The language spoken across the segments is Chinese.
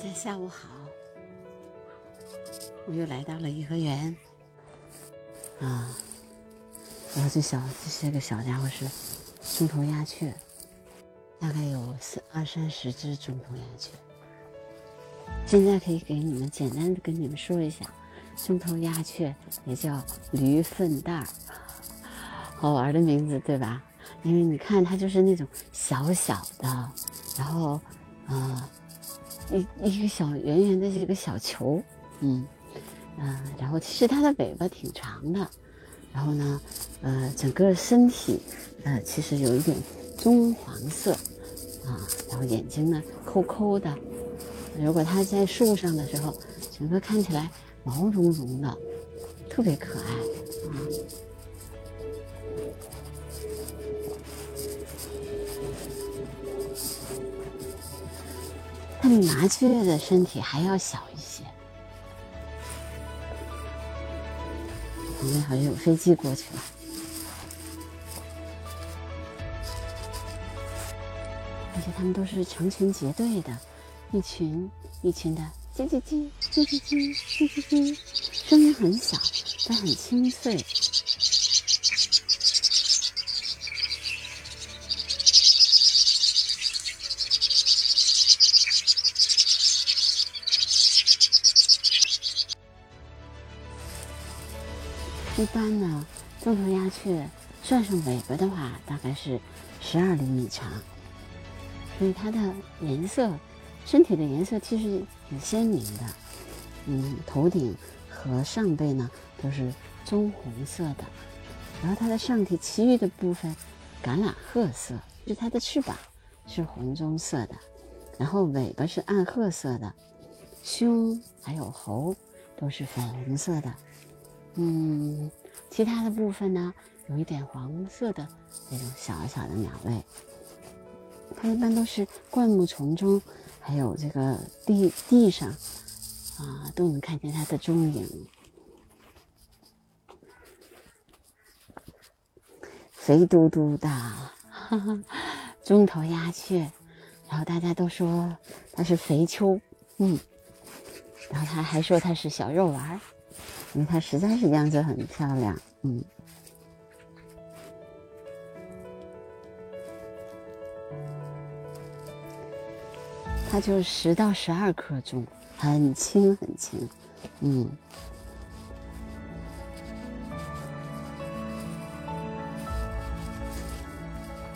大家下午好，我又来到了颐和园啊。然后这小这些个小家伙是中头鸦雀，大概有四二三十只中头鸦雀。现在可以给你们简单的跟你们说一下，中头鸦雀也叫驴粪蛋儿，好玩的名字对吧？因为你看它就是那种小小的，然后啊。一一个小圆圆的这个小球，嗯嗯，然后其实它的尾巴挺长的，然后呢，呃，整个身体呃其实有一点棕黄色啊，然后眼睛呢抠抠的，如果它在树上的时候，整个看起来毛茸茸的，特别可爱啊。比麻雀的身体还要小一些。旁边好像有飞机过去了，而且它们都是成群结队的，一群一群的叽叽叽叽叽叽叽叽叽，声音很小，但很清脆。一般呢，中头鸦雀算上尾巴的话，大概是十二厘米长，所以它的颜色，身体的颜色其实挺鲜明的。嗯，头顶和上背呢都是棕红色的，然后它的上体其余的部分橄榄褐色，就是它的翅膀是红棕色的，然后尾巴是暗褐色的，胸还有喉都是粉红色的。嗯，其他的部分呢，有一点黄色的那种小小的鸟类。它一般都是灌木丛中，还有这个地地上，啊，都能看见它的踪影。肥嘟嘟的，哈哈，中头鸦雀，然后大家都说它是肥秋，嗯，然后他还说它是小肉丸儿。因为它实在是样子很漂亮，嗯，它就十到十二克重，很轻很轻，嗯，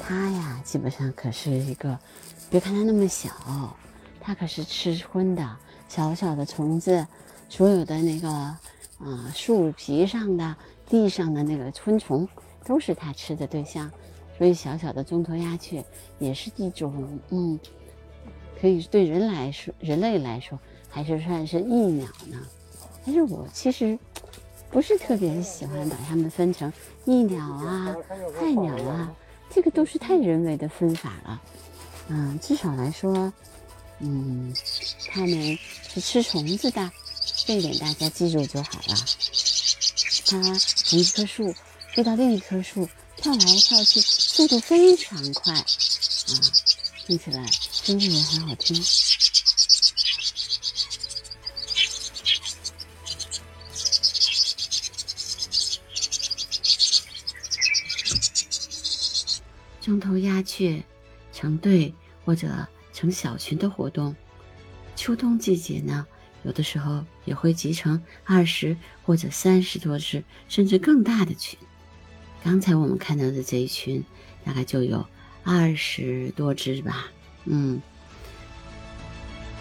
它呀，基本上可是一个，别看它那么小，它可是吃荤的，小小的虫子，所有的那个。啊，树皮上的、地上的那个昆虫，都是它吃的对象，所以小小的中头鸦雀也是一种，嗯，可以对人来说，人类来说还是算是益鸟呢。但是我其实不是特别喜欢把它们分成益鸟啊、害鸟啊，这个都是太人为的分法了。嗯，至少来说，嗯，它们是吃虫子的。这一点大家记住就好了。它从一棵树飞到另一棵树，跳来跳去，速度非常快，啊，听起来声音也很好听。中头鸦雀成对或者成小群的活动，秋冬季节呢？有的时候也会集成二十或者三十多只，甚至更大的群。刚才我们看到的这一群，大概就有二十多只吧。嗯，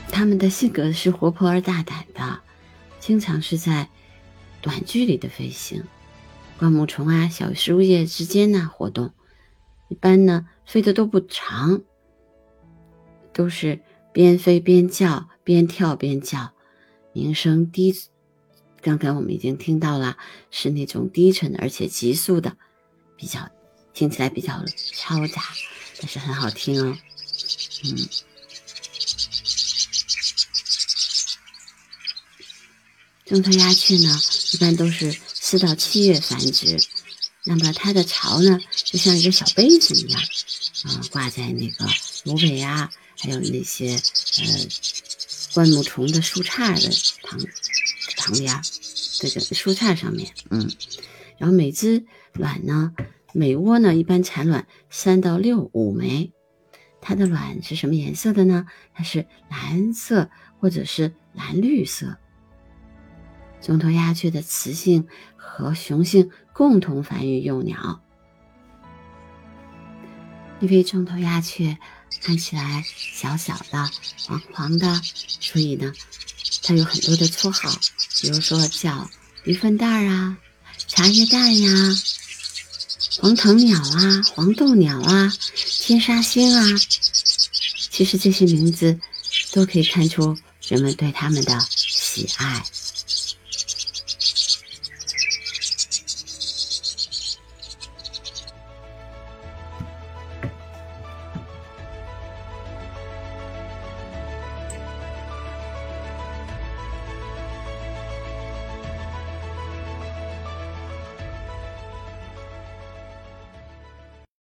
它们的性格是活泼而大胆的，经常是在短距离的飞行，灌木丛啊、小树叶之间呢活动。一般呢，飞的都不长，都是边飞边叫，边跳边叫。鸣声低，刚刚我们已经听到了，是那种低沉而且急速的，比较听起来比较嘈杂，但是很好听哦。嗯，中头鸦雀呢，一般都是四到七月繁殖，那么它的巢呢，就像一个小杯子一样，啊，挂在那个芦苇啊，还有那些呃。灌木丛的树杈的旁旁边，这个树杈上面，嗯，然后每只卵呢，每窝呢一般产卵三到六五枚。它的卵是什么颜色的呢？它是蓝色或者是蓝绿色。中头鸦雀的雌性和雄性共同繁育幼鸟。因为中头鸦雀看起来小小的、黄黄的，所以呢，它有很多的绰号，比如说叫鱼粪蛋儿啊、茶叶蛋呀、黄藤鸟啊、黄豆鸟啊、天沙星啊。其实这些名字都可以看出人们对它们的喜爱。